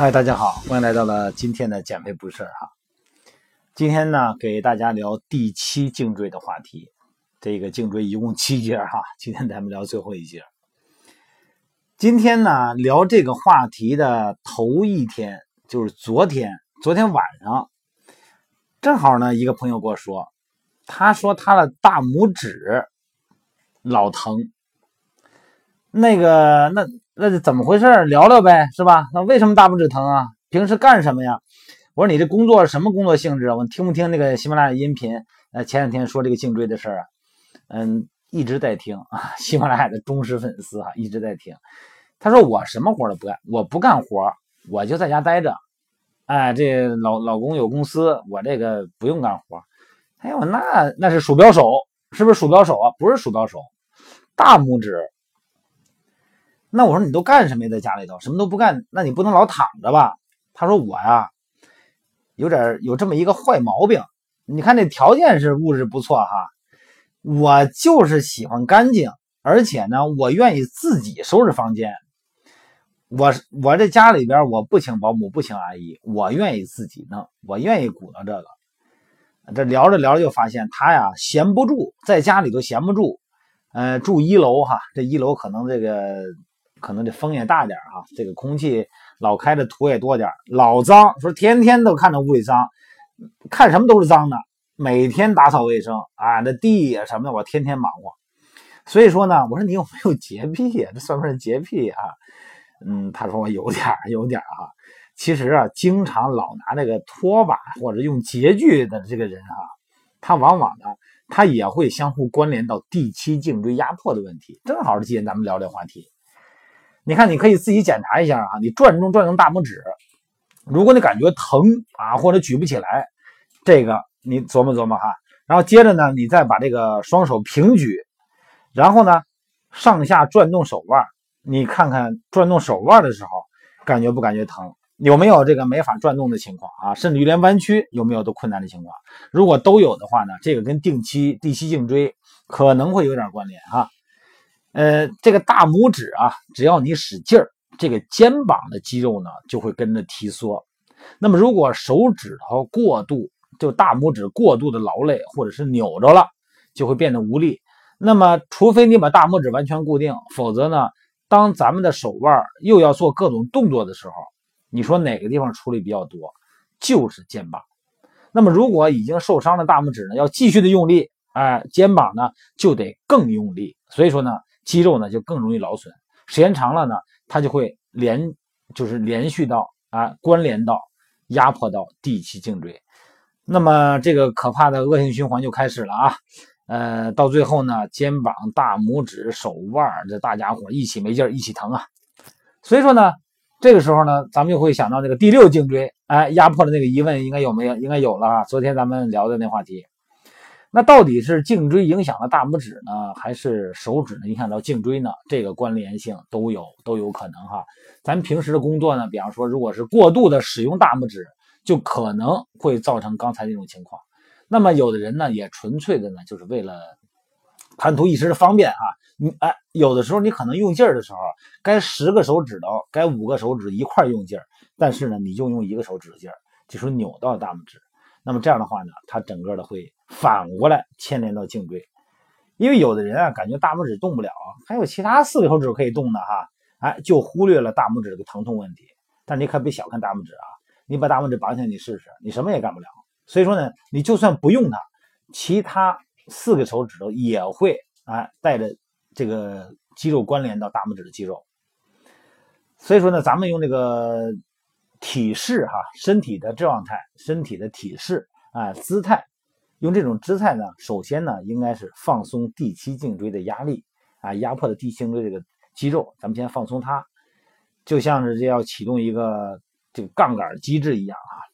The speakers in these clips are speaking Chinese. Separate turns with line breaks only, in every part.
嗨，大家好，欢迎来到了今天的减肥不事哈。今天呢，给大家聊第七颈椎的话题。这个颈椎一共七节哈，今天咱们聊最后一节。今天呢，聊这个话题的头一天就是昨天，昨天晚上正好呢，一个朋友跟我说，他说他的大拇指老疼。那个，那。那是怎么回事？聊聊呗，是吧？那为什么大拇指疼啊？平时干什么呀？我说你这工作什么工作性质？我听不听那个喜马拉雅音频？呃，前两天说这个颈椎的事儿啊，嗯，一直在听啊。喜马拉雅的忠实粉丝哈，一直在听。他说我什么活都不干，我不干活，我就在家待着。哎，这老老公有公司，我这个不用干活。哎呦，那那是鼠标手，是不是鼠标手啊？不是鼠标手，大拇指。那我说你都干什么呀？在家里头什么都不干，那你不能老躺着吧？他说我呀，有点有这么一个坏毛病。你看这条件是物质不错哈，我就是喜欢干净，而且呢，我愿意自己收拾房间。我我这家里边我不请保姆，不请阿姨，我愿意自己弄，我愿意鼓捣这个。这聊着聊着就发现他呀闲不住，在家里头闲不住。呃，住一楼哈，这一楼可能这个。可能这风也大点啊，这个空气老开的土也多点老脏。说天天都看着屋里脏，看什么都是脏的。每天打扫卫生啊，那地呀什么的，我天天忙活。所以说呢，我说你有没有洁癖呀？这算不算洁癖啊？嗯，他说我有点有点啊。其实啊，经常老拿这个拖把或者用洁具的这个人啊，他往往呢，他也会相互关联到第七颈椎压迫的问题。正好是今天咱们聊这话题。你看，你可以自己检查一下啊，你转动转动大拇指，如果你感觉疼啊，或者举不起来，这个你琢磨琢磨哈。然后接着呢，你再把这个双手平举，然后呢上下转动手腕，你看看转动手腕的时候感觉不感觉疼？有没有这个没法转动的情况啊？甚至于连弯曲有没有都困难的情况？如果都有的话呢，这个跟定期第七颈椎可能会有点关联哈。呃，这个大拇指啊，只要你使劲儿，这个肩膀的肌肉呢就会跟着提缩。那么，如果手指头过度，就大拇指过度的劳累或者是扭着了，就会变得无力。那么，除非你把大拇指完全固定，否则呢，当咱们的手腕又要做各种动作的时候，你说哪个地方出力比较多？就是肩膀。那么，如果已经受伤的大拇指呢，要继续的用力，哎，肩膀呢就得更用力。所以说呢。肌肉呢就更容易劳损，时间长了呢，它就会连就是连续到啊关联到压迫到第七颈椎，那么这个可怕的恶性循环就开始了啊，呃，到最后呢，肩膀、大拇指、手腕这大家伙一起没劲儿，一起疼啊。所以说呢，这个时候呢，咱们就会想到这个第六颈椎，哎，压迫的那个疑问应该有没有？应该有了啊。昨天咱们聊的那话题。那到底是颈椎影响了大拇指呢，还是手指呢影响到颈椎呢？这个关联性都有，都有可能哈。咱平时的工作呢，比方说，如果是过度的使用大拇指，就可能会造成刚才那种情况。那么有的人呢，也纯粹的呢，就是为了贪图一时的方便啊。你哎，有的时候你可能用劲儿的时候，该十个手指头，该五个手指一块用劲儿，但是呢，你就用一个手指的劲儿，就是扭到大拇指。那么这样的话呢，它整个的会反过来牵连到颈椎，因为有的人啊感觉大拇指动不了，还有其他四个手指可以动的哈，哎，就忽略了大拇指这个疼痛问题。但你可别小看大拇指啊，你把大拇指拔下来你试试，你什么也干不了。所以说呢，你就算不用它，其他四个手指头也会哎带着这个肌肉关联到大拇指的肌肉。所以说呢，咱们用这个。体式哈，身体的状态，身体的体式啊，姿态，用这种姿态呢，首先呢，应该是放松第七颈椎的压力啊，压迫的第七颈椎这个肌肉，咱们先放松它，就像是这要启动一个这个杠杆机制一样啊。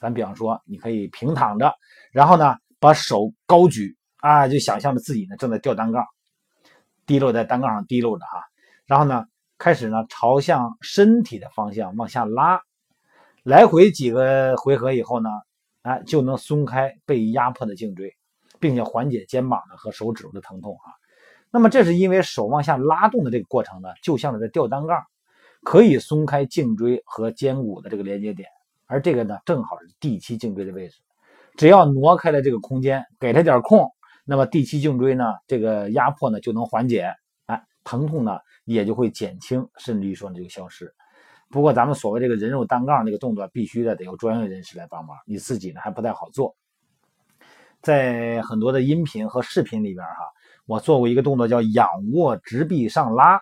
咱比方说，你可以平躺着，然后呢，把手高举啊，就想象着自己呢正在吊单杠，滴落在单杠上滴落着哈，然后呢，开始呢朝向身体的方向往下拉。来回几个回合以后呢，哎，就能松开被压迫的颈椎，并且缓解肩膀的和手指头的疼痛啊。那么这是因为手往下拉动的这个过程呢，就像是在吊单杠，可以松开颈椎和肩骨的这个连接点，而这个呢，正好是第七颈椎的位置。只要挪开了这个空间，给他点空，那么第七颈椎呢，这个压迫呢就能缓解，哎，疼痛呢也就会减轻，甚至于说呢就消失。不过咱们所谓这个人肉单杠这个动作，必须的得有专业人士来帮忙，你自己呢还不太好做。在很多的音频和视频里边哈，我做过一个动作叫仰卧直臂上拉，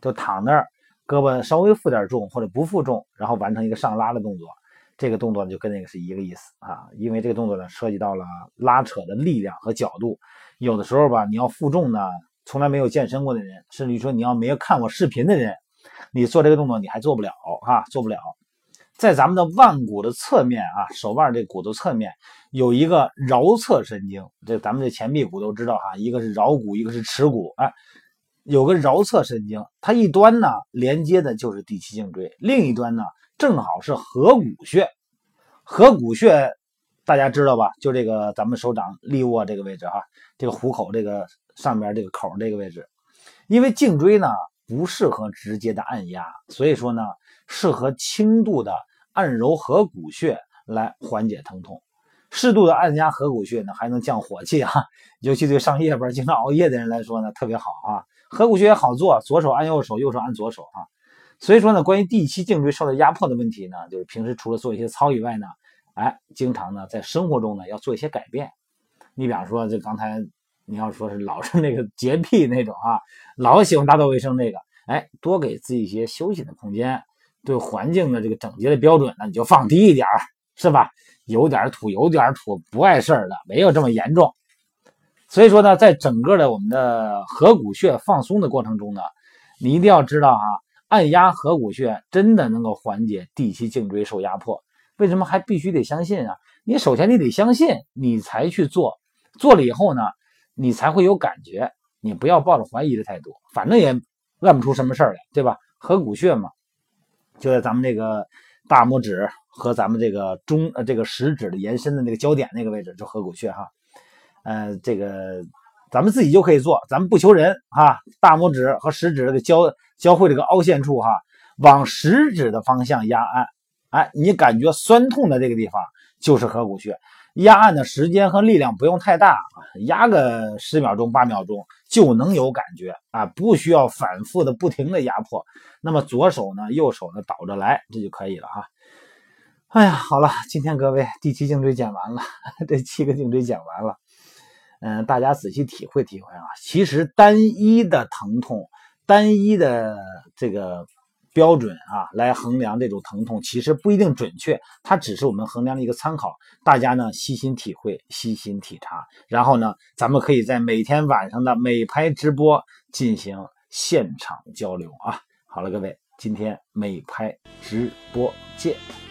就躺那儿，胳膊稍微负点重或者不负重，然后完成一个上拉的动作。这个动作就跟那个是一个意思啊，因为这个动作呢涉及到了拉扯的力量和角度，有的时候吧，你要负重呢，从来没有健身过的人，甚至于说你要没有看我视频的人。你做这个动作你还做不了哈，做不了。在咱们的腕骨的侧面啊，手腕这骨头侧面有一个桡侧神经，这咱们这前臂骨都知道哈，一个是桡骨，一个是尺骨，哎，有个桡侧神经，它一端呢连接的就是第七颈椎，另一端呢正好是合谷穴。合谷穴大家知道吧？就这个咱们手掌立握这个位置哈，这个虎口这个上面这个口这个位置，因为颈椎呢。不适合直接的按压，所以说呢，适合轻度的按揉合谷穴来缓解疼痛。适度的按压合谷穴呢，还能降火气啊，尤其对上夜班经常熬夜的人来说呢，特别好啊。合谷穴也好做，左手按右手，右手按左手啊。所以说呢，关于第七颈椎受到压迫的问题呢，就是平时除了做一些操以外呢，哎，经常呢在生活中呢要做一些改变。你比方说，这刚才。你要说是老是那个洁癖那种啊，老喜欢打扫卫生那个，哎，多给自己一些休息的空间，对环境的这个整洁的标准呢，你就放低一点是吧？有点土有点土不碍事的，没有这么严重。所以说呢，在整个的我们的合谷穴放松的过程中呢，你一定要知道哈，按压合谷穴真的能够缓解第七颈椎受压迫。为什么还必须得相信啊？你首先你得相信，你才去做，做了以后呢？你才会有感觉，你不要抱着怀疑的态度，反正也按不出什么事儿来，对吧？合谷穴嘛，就在咱们这个大拇指和咱们这个中呃这个食指的延伸的那个焦点那个位置，就合谷穴哈。呃，这个咱们自己就可以做，咱们不求人哈。大拇指和食指的交交汇这个凹陷处哈，往食指的方向压按，哎，你感觉酸痛的这个地方就是合谷穴。压按的时间和力量不用太大啊，压个十秒钟、八秒钟就能有感觉啊，不需要反复的、不停的压迫。那么左手呢、右手呢倒着来，这就可以了哈。哎呀，好了，今天各位第七颈椎讲完了，这七个颈椎讲完了。嗯，大家仔细体会体会啊，其实单一的疼痛、单一的这个。标准啊，来衡量这种疼痛，其实不一定准确，它只是我们衡量的一个参考。大家呢细心体会，细心体察，然后呢，咱们可以在每天晚上的美拍直播进行现场交流啊。好了，各位，今天美拍直播见。